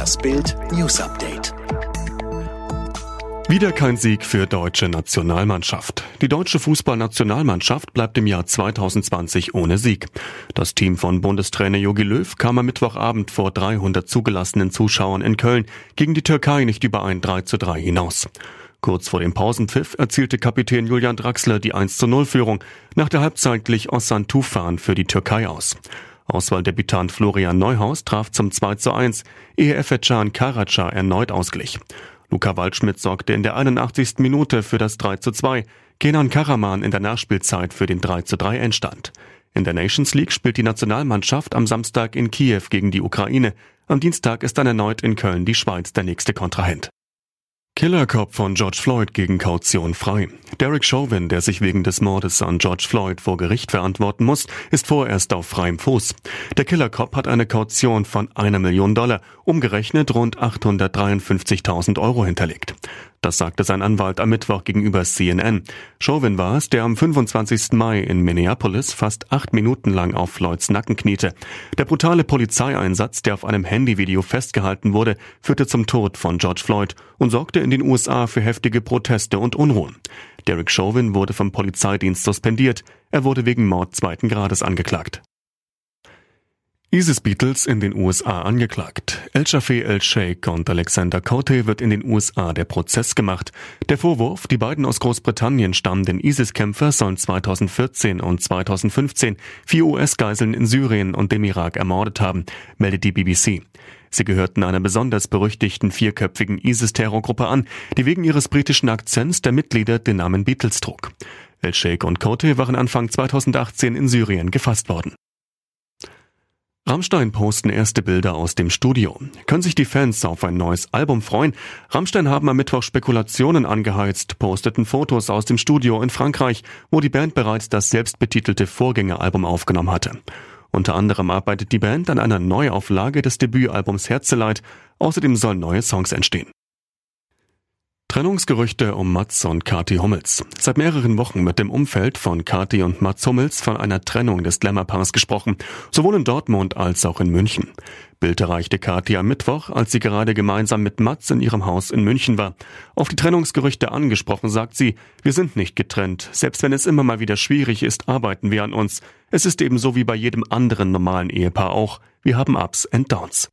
Das Bild News Update. Wieder kein Sieg für deutsche Nationalmannschaft. Die deutsche Fußballnationalmannschaft bleibt im Jahr 2020 ohne Sieg. Das Team von Bundestrainer Jogi Löw kam am Mittwochabend vor 300 zugelassenen Zuschauern in Köln gegen die Türkei nicht über ein 3 zu 3 hinaus. Kurz vor dem Pausenpfiff erzielte Kapitän Julian Draxler die 1 zu 0 Führung. Nach der Halbzeit glich Ossan Tufan für die Türkei aus. Auswahldebutant Florian Neuhaus traf zum 2 zu 1, ehe Efecan Karaca erneut ausglich. Luca Waldschmidt sorgte in der 81. Minute für das 3 zu 2, Kenan Karaman in der Nachspielzeit für den 3 zu 3 Endstand. In der Nations League spielt die Nationalmannschaft am Samstag in Kiew gegen die Ukraine. Am Dienstag ist dann erneut in Köln die Schweiz der nächste Kontrahent. Killercop von George Floyd gegen Kaution frei. Derek Chauvin, der sich wegen des Mordes an George Floyd vor Gericht verantworten muss, ist vorerst auf freiem Fuß. Der Killercop hat eine Kaution von einer Million Dollar, umgerechnet rund 853.000 Euro hinterlegt. Das sagte sein Anwalt am Mittwoch gegenüber CNN. Chauvin war es, der am 25. Mai in Minneapolis fast acht Minuten lang auf Floyds Nacken kniete. Der brutale Polizeieinsatz, der auf einem Handyvideo festgehalten wurde, führte zum Tod von George Floyd und sorgte in den USA für heftige Proteste und Unruhen. Derek Chauvin wurde vom Polizeidienst suspendiert. Er wurde wegen Mord zweiten Grades angeklagt. ISIS Beatles in den USA angeklagt. El Shafee El Sheikh und Alexander Cote wird in den USA der Prozess gemacht. Der Vorwurf, die beiden aus Großbritannien stammenden ISIS-Kämpfer sollen 2014 und 2015 vier US-Geiseln in Syrien und dem Irak ermordet haben, meldet die BBC. Sie gehörten einer besonders berüchtigten vierköpfigen ISIS-Terrorgruppe an, die wegen ihres britischen Akzents der Mitglieder den Namen Beatles trug. El Sheikh und Cote waren Anfang 2018 in Syrien gefasst worden. Rammstein posten erste Bilder aus dem Studio. Können sich die Fans auf ein neues Album freuen? Rammstein haben am Mittwoch Spekulationen angeheizt, posteten Fotos aus dem Studio in Frankreich, wo die Band bereits das selbstbetitelte Vorgängeralbum aufgenommen hatte. Unter anderem arbeitet die Band an einer Neuauflage des Debütalbums Herzeleid. Außerdem sollen neue Songs entstehen. Trennungsgerüchte um Mats und Kati Hummels. Seit mehreren Wochen mit dem Umfeld von Kati und Mats Hummels von einer Trennung des Glamour-Paars gesprochen, sowohl in Dortmund als auch in München. Bild erreichte Kati am Mittwoch, als sie gerade gemeinsam mit Mats in ihrem Haus in München war. Auf die Trennungsgerüchte angesprochen, sagt sie, wir sind nicht getrennt. Selbst wenn es immer mal wieder schwierig ist, arbeiten wir an uns. Es ist ebenso wie bei jedem anderen normalen Ehepaar auch. Wir haben Ups and Downs.